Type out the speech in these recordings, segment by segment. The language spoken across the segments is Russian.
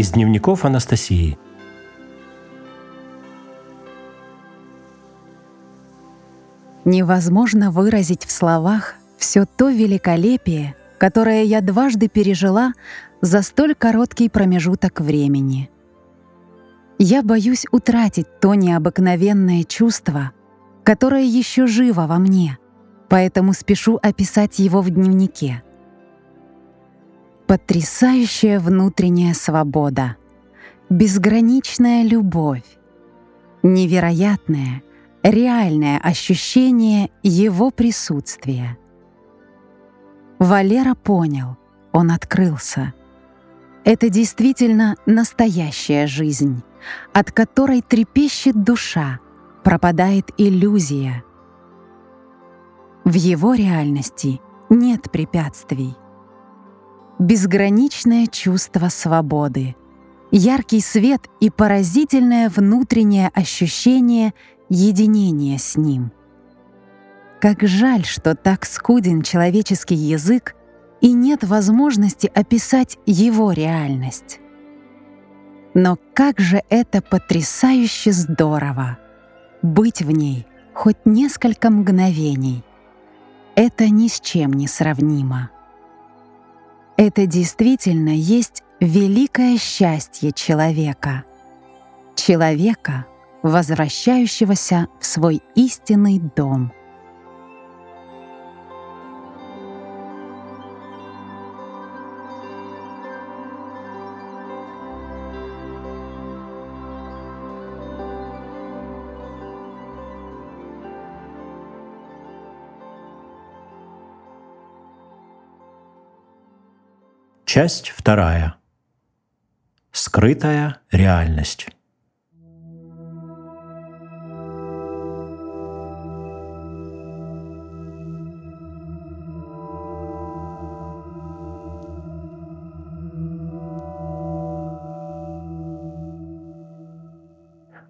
Из дневников Анастасии. Невозможно выразить в словах все то великолепие, которое я дважды пережила за столь короткий промежуток времени. Я боюсь утратить то необыкновенное чувство, которое еще живо во мне, поэтому спешу описать его в дневнике. Потрясающая внутренняя свобода, безграничная любовь, невероятное, реальное ощущение его присутствия. Валера понял, он открылся. Это действительно настоящая жизнь, от которой трепещет душа, пропадает иллюзия. В его реальности нет препятствий. Безграничное чувство свободы, яркий свет и поразительное внутреннее ощущение единения с ним. Как жаль, что так скуден человеческий язык и нет возможности описать его реальность. Но как же это потрясающе здорово — быть в ней хоть несколько мгновений. Это ни с чем не сравнимо. Это действительно есть великое счастье человека. Человека, возвращающегося в свой истинный дом — Часть вторая. Скрытая реальность.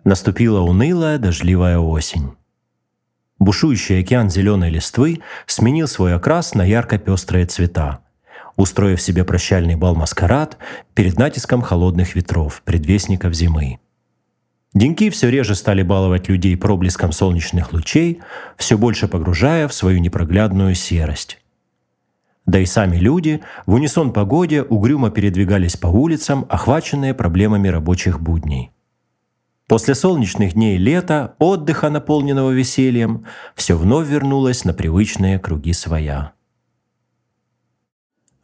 Наступила унылая дождливая осень. Бушующий океан зеленой листвы сменил свой окрас на ярко-пестрые цвета, устроив себе прощальный бал-маскарад перед натиском холодных ветров, предвестников зимы. Деньки все реже стали баловать людей проблеском солнечных лучей, все больше погружая в свою непроглядную серость. Да и сами люди в унисон погоде угрюмо передвигались по улицам, охваченные проблемами рабочих будней. После солнечных дней лета, отдыха, наполненного весельем, все вновь вернулось на привычные круги своя.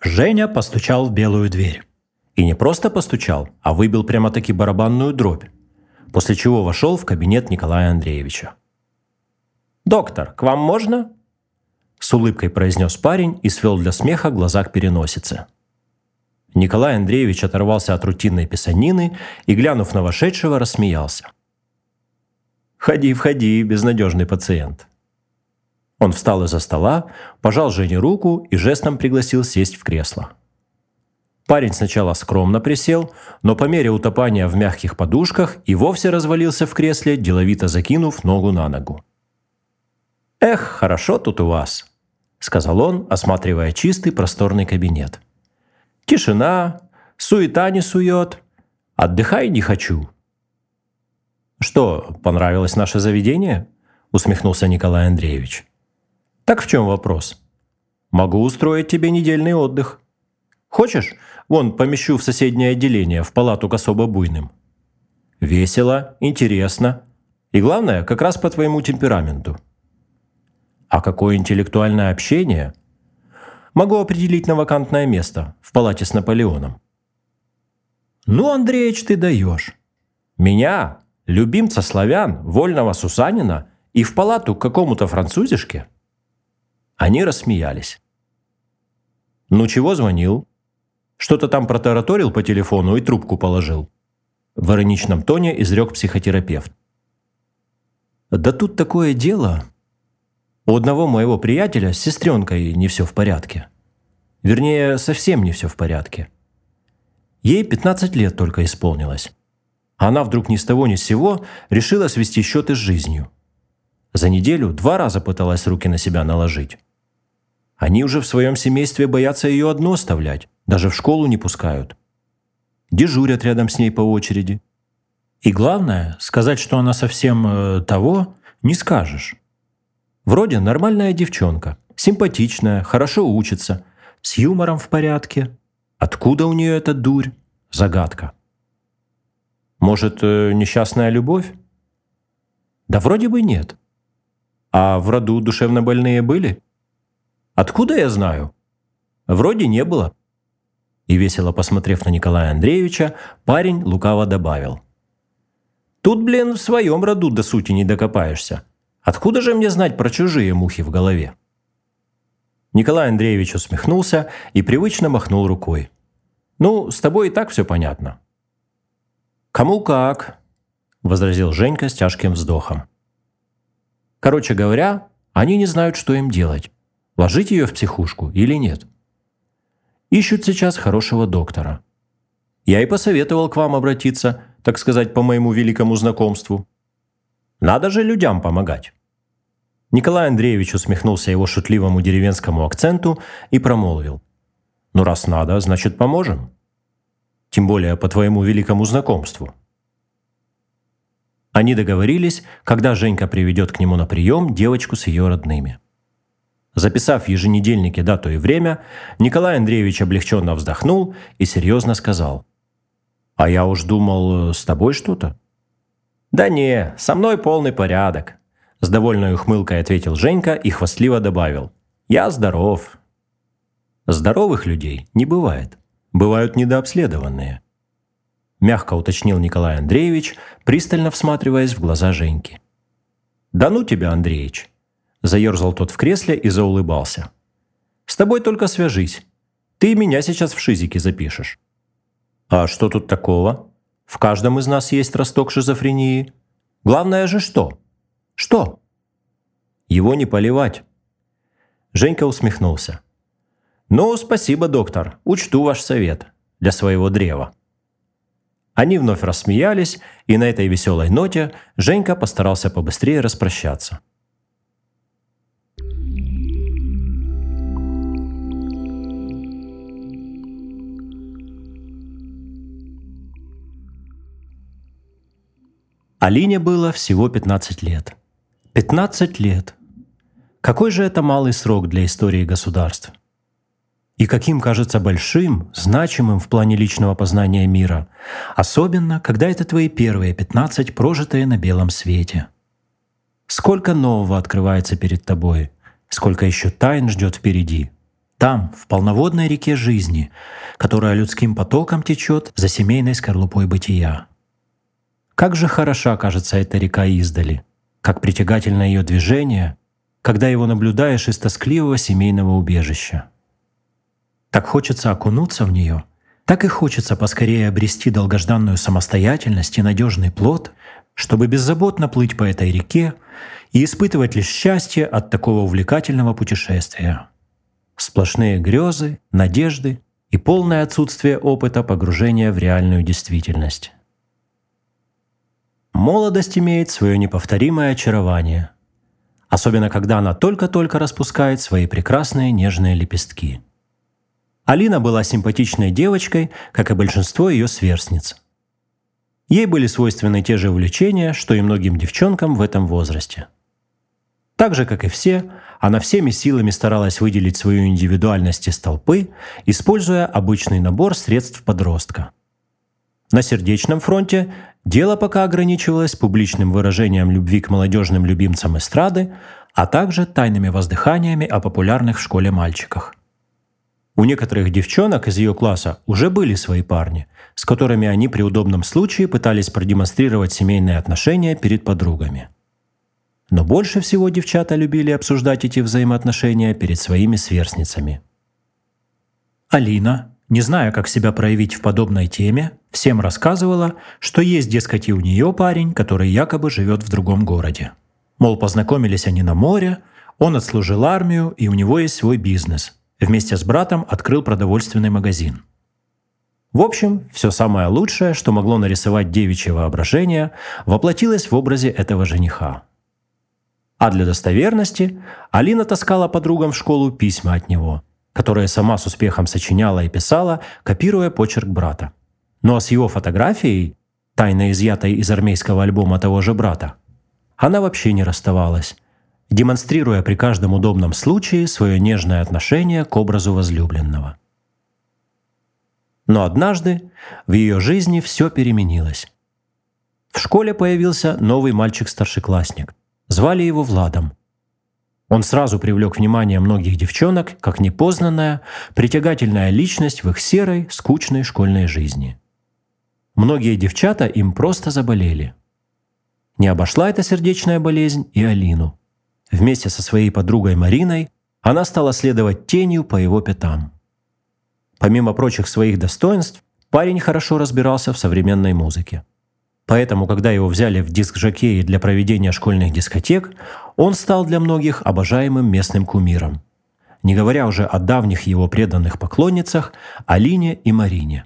Женя постучал в белую дверь. И не просто постучал, а выбил прямо-таки барабанную дробь, после чего вошел в кабинет Николая Андреевича. «Доктор, к вам можно?» С улыбкой произнес парень и свел для смеха глаза к переносице. Николай Андреевич оторвался от рутинной писанины и, глянув на вошедшего, рассмеялся. «Входи, входи, безнадежный пациент», он встал из-за стола, пожал Жене руку и жестом пригласил сесть в кресло. Парень сначала скромно присел, но по мере утопания в мягких подушках и вовсе развалился в кресле, деловито закинув ногу на ногу. «Эх, хорошо тут у вас», — сказал он, осматривая чистый просторный кабинет. «Тишина, суета не сует, отдыхай не хочу». «Что, понравилось наше заведение?» — усмехнулся Николай Андреевич. Так в чем вопрос? Могу устроить тебе недельный отдых. Хочешь, вон помещу в соседнее отделение, в палату к особо буйным. Весело, интересно. И главное, как раз по твоему темпераменту. А какое интеллектуальное общение? Могу определить на вакантное место в палате с Наполеоном. Ну, Андреич, ты даешь. Меня, любимца славян, вольного Сусанина, и в палату к какому-то французишке – они рассмеялись. «Ну чего звонил?» «Что-то там протараторил по телефону и трубку положил». В ироничном тоне изрек психотерапевт. «Да тут такое дело. У одного моего приятеля с сестренкой не все в порядке. Вернее, совсем не все в порядке. Ей 15 лет только исполнилось. Она вдруг ни с того ни с сего решила свести счеты с жизнью. За неделю два раза пыталась руки на себя наложить. Они уже в своем семействе боятся ее одну оставлять, даже в школу не пускают. дежурят рядом с ней по очереди. И главное, сказать, что она совсем э, того, не скажешь. Вроде нормальная девчонка, симпатичная, хорошо учится, с юмором в порядке. Откуда у нее эта дурь? Загадка. Может, э, несчастная любовь? Да вроде бы нет. А в роду душевно больные были? Откуда я знаю? Вроде не было. И весело посмотрев на Николая Андреевича, парень лукаво добавил. Тут, блин, в своем роду до сути не докопаешься. Откуда же мне знать про чужие мухи в голове? Николай Андреевич усмехнулся и привычно махнул рукой. «Ну, с тобой и так все понятно». «Кому как», – возразил Женька с тяжким вздохом. «Короче говоря, они не знают, что им делать. Ложить ее в психушку или нет. Ищут сейчас хорошего доктора. Я и посоветовал к вам обратиться, так сказать, по моему великому знакомству. Надо же людям помогать». Николай Андреевич усмехнулся его шутливому деревенскому акценту и промолвил. «Ну, раз надо, значит, поможем. Тем более по твоему великому знакомству». Они договорились, когда Женька приведет к нему на прием девочку с ее родными. Записав в еженедельнике дату и время, Николай Андреевич облегченно вздохнул и серьезно сказал. «А я уж думал, с тобой что-то?» «Да не, со мной полный порядок», – с довольной ухмылкой ответил Женька и хвастливо добавил. «Я здоров». Здоровых людей не бывает. Бывают недообследованные. Мягко уточнил Николай Андреевич, пристально всматриваясь в глаза Женьки. «Да ну тебя, Андреевич!» Заерзал тот в кресле и заулыбался. «С тобой только свяжись. Ты меня сейчас в шизике запишешь». «А что тут такого? В каждом из нас есть росток шизофрении. Главное же что? Что?» «Его не поливать». Женька усмехнулся. «Ну, спасибо, доктор. Учту ваш совет. Для своего древа». Они вновь рассмеялись, и на этой веселой ноте Женька постарался побыстрее распрощаться. Алине было всего 15 лет. 15 лет. Какой же это малый срок для истории государств? И каким кажется большим, значимым в плане личного познания мира, особенно, когда это твои первые 15, прожитые на белом свете. Сколько нового открывается перед тобой, сколько еще тайн ждет впереди. Там, в полноводной реке жизни, которая людским потоком течет за семейной скорлупой бытия. Как же хороша кажется эта река издали, как притягательно ее движение, когда его наблюдаешь из тоскливого семейного убежища. Так хочется окунуться в нее, так и хочется поскорее обрести долгожданную самостоятельность и надежный плод, чтобы беззаботно плыть по этой реке и испытывать лишь счастье от такого увлекательного путешествия. Сплошные грезы, надежды и полное отсутствие опыта погружения в реальную действительность. Молодость имеет свое неповторимое очарование, особенно когда она только-только распускает свои прекрасные нежные лепестки. Алина была симпатичной девочкой, как и большинство ее сверстниц. Ей были свойственны те же увлечения, что и многим девчонкам в этом возрасте. Так же, как и все, она всеми силами старалась выделить свою индивидуальность из толпы, используя обычный набор средств подростка. На сердечном фронте Дело пока ограничивалось публичным выражением любви к молодежным любимцам эстрады, а также тайными воздыханиями о популярных в школе мальчиках. У некоторых девчонок из ее класса уже были свои парни, с которыми они при удобном случае пытались продемонстрировать семейные отношения перед подругами. Но больше всего девчата любили обсуждать эти взаимоотношения перед своими сверстницами. Алина, не зная, как себя проявить в подобной теме, всем рассказывала, что есть, дескать, и у нее парень, который якобы живет в другом городе. Мол, познакомились они на море, он отслужил армию, и у него есть свой бизнес. Вместе с братом открыл продовольственный магазин. В общем, все самое лучшее, что могло нарисовать девичье воображение, воплотилось в образе этого жениха. А для достоверности Алина таскала подругам в школу письма от него – которое сама с успехом сочиняла и писала, копируя почерк брата. Ну а с его фотографией, тайно изъятой из армейского альбома того же брата, она вообще не расставалась, демонстрируя при каждом удобном случае свое нежное отношение к образу возлюбленного. Но однажды в ее жизни все переменилось. В школе появился новый мальчик-старшеклассник. Звали его Владом. Он сразу привлек внимание многих девчонок как непознанная, притягательная личность в их серой, скучной школьной жизни. Многие девчата им просто заболели. Не обошла эта сердечная болезнь и Алину. Вместе со своей подругой Мариной она стала следовать тенью по его пятам. Помимо прочих своих достоинств, парень хорошо разбирался в современной музыке. Поэтому, когда его взяли в диск-жокеи для проведения школьных дискотек, он стал для многих обожаемым местным кумиром. Не говоря уже о давних его преданных поклонницах Алине и Марине.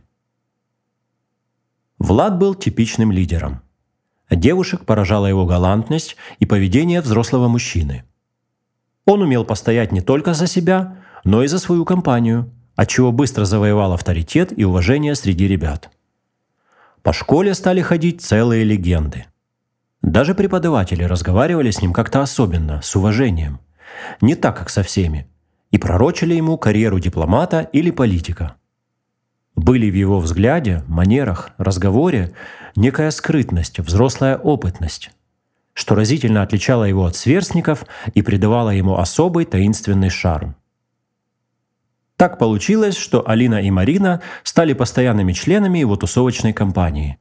Влад был типичным лидером. Девушек поражала его галантность и поведение взрослого мужчины. Он умел постоять не только за себя, но и за свою компанию, отчего быстро завоевал авторитет и уважение среди ребят – по школе стали ходить целые легенды. Даже преподаватели разговаривали с ним как-то особенно, с уважением. Не так, как со всеми. И пророчили ему карьеру дипломата или политика. Были в его взгляде, манерах, разговоре некая скрытность, взрослая опытность, что разительно отличало его от сверстников и придавало ему особый таинственный шарм. Так получилось, что Алина и Марина стали постоянными членами его тусовочной компании.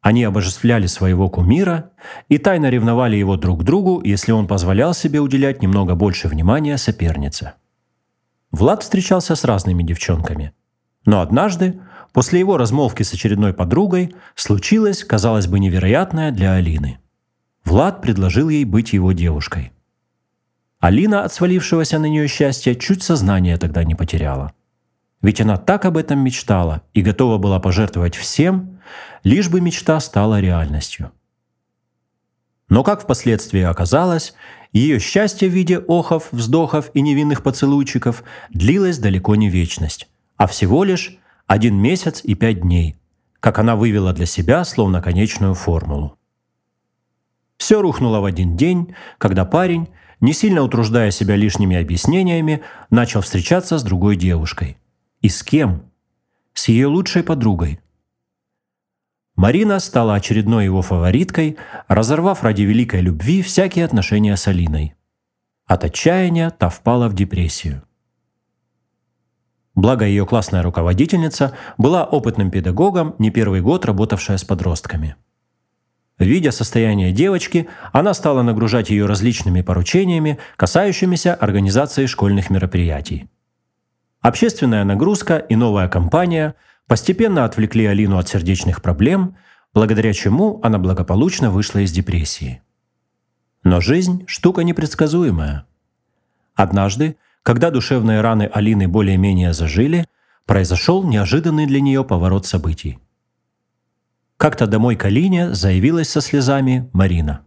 Они обожествляли своего кумира и тайно ревновали его друг к другу, если он позволял себе уделять немного больше внимания сопернице. Влад встречался с разными девчонками. Но однажды, после его размолвки с очередной подругой, случилось, казалось бы, невероятное для Алины. Влад предложил ей быть его девушкой – Алина от свалившегося на нее счастья чуть сознание тогда не потеряла. Ведь она так об этом мечтала и готова была пожертвовать всем, лишь бы мечта стала реальностью. Но, как впоследствии оказалось, ее счастье в виде охов, вздохов и невинных поцелуйчиков длилось далеко не вечность, а всего лишь один месяц и пять дней, как она вывела для себя словно конечную формулу. Все рухнуло в один день, когда парень, не сильно утруждая себя лишними объяснениями, начал встречаться с другой девушкой. И с кем? С ее лучшей подругой. Марина стала очередной его фавориткой, разорвав ради великой любви всякие отношения с Алиной. От отчаяния та впала в депрессию. Благо ее классная руководительница была опытным педагогом, не первый год работавшая с подростками – Видя состояние девочки, она стала нагружать ее различными поручениями, касающимися организации школьных мероприятий. Общественная нагрузка и новая компания постепенно отвлекли Алину от сердечных проблем, благодаря чему она благополучно вышла из депрессии. Но жизнь – штука непредсказуемая. Однажды, когда душевные раны Алины более-менее зажили, произошел неожиданный для нее поворот событий – как-то домой к Алине заявилась со слезами Марина.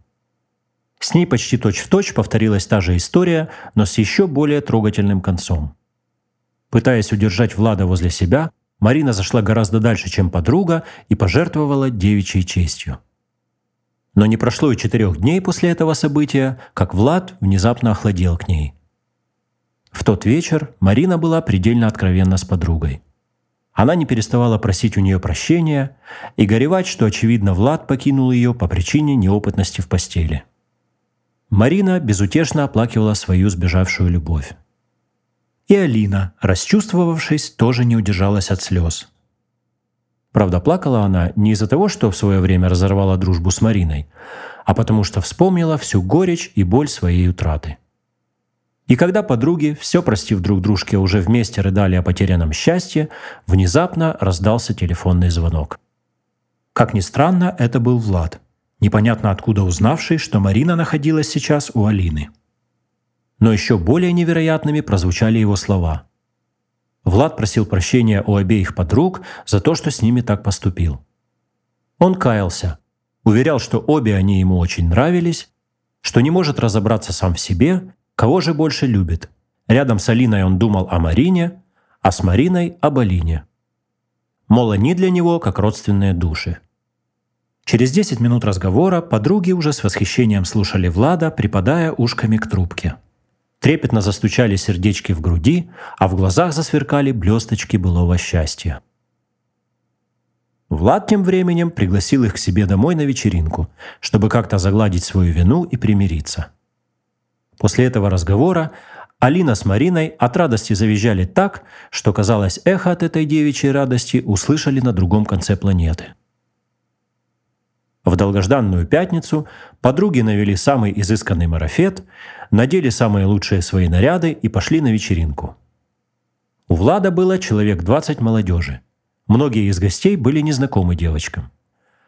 С ней почти точь-в-точь точь повторилась та же история, но с еще более трогательным концом. Пытаясь удержать Влада возле себя, Марина зашла гораздо дальше, чем подруга, и пожертвовала девичьей честью. Но не прошло и четырех дней после этого события, как Влад внезапно охладел к ней. В тот вечер Марина была предельно откровенна с подругой. Она не переставала просить у нее прощения и горевать, что, очевидно, Влад покинул ее по причине неопытности в постели. Марина безутешно оплакивала свою сбежавшую любовь. И Алина, расчувствовавшись, тоже не удержалась от слез. Правда, плакала она не из-за того, что в свое время разорвала дружбу с Мариной, а потому что вспомнила всю горечь и боль своей утраты – и когда подруги, все простив друг дружке, уже вместе рыдали о потерянном счастье, внезапно раздался телефонный звонок. Как ни странно, это был Влад, непонятно откуда узнавший, что Марина находилась сейчас у Алины. Но еще более невероятными прозвучали его слова. Влад просил прощения у обеих подруг за то, что с ними так поступил. Он каялся, уверял, что обе они ему очень нравились, что не может разобраться сам в себе Кого же больше любит? Рядом с Алиной он думал о Марине, а с Мариной – об Алине. Мол, они для него как родственные души. Через 10 минут разговора подруги уже с восхищением слушали Влада, припадая ушками к трубке. Трепетно застучали сердечки в груди, а в глазах засверкали блесточки былого счастья. Влад тем временем пригласил их к себе домой на вечеринку, чтобы как-то загладить свою вину и примириться. После этого разговора Алина с Мариной от радости завизжали так, что, казалось, эхо от этой девичьей радости услышали на другом конце планеты. В долгожданную пятницу подруги навели самый изысканный марафет, надели самые лучшие свои наряды и пошли на вечеринку. У Влада было человек 20 молодежи. Многие из гостей были незнакомы девочкам.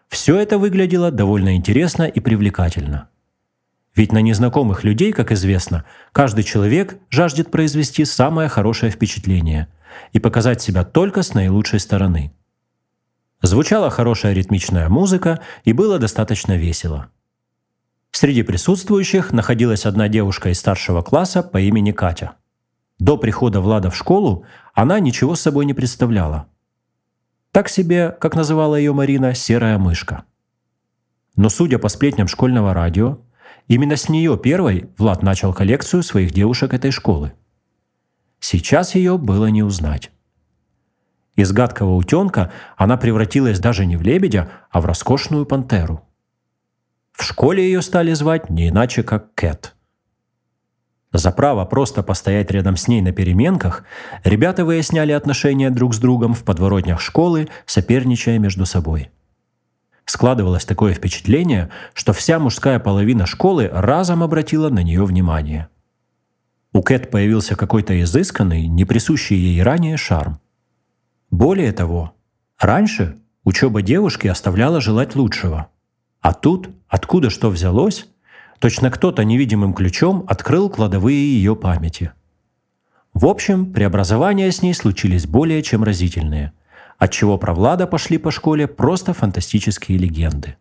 Все это выглядело довольно интересно и привлекательно – ведь на незнакомых людей, как известно, каждый человек жаждет произвести самое хорошее впечатление и показать себя только с наилучшей стороны. Звучала хорошая ритмичная музыка и было достаточно весело. Среди присутствующих находилась одна девушка из старшего класса по имени Катя. До прихода Влада в школу она ничего с собой не представляла. Так себе, как называла ее Марина, серая мышка. Но судя по сплетням школьного радио, Именно с нее первой Влад начал коллекцию своих девушек этой школы. Сейчас ее было не узнать. Из гадкого утенка она превратилась даже не в лебедя, а в роскошную пантеру. В школе ее стали звать не иначе, как Кэт. За право просто постоять рядом с ней на переменках ребята выясняли отношения друг с другом в подворотнях школы, соперничая между собой – Складывалось такое впечатление, что вся мужская половина школы разом обратила на нее внимание. У Кэт появился какой-то изысканный, не присущий ей ранее шарм. Более того, раньше учеба девушки оставляла желать лучшего. А тут, откуда что взялось, точно кто-то невидимым ключом открыл кладовые ее памяти. В общем, преобразования с ней случились более чем разительные – отчего про Влада пошли по школе просто фантастические легенды.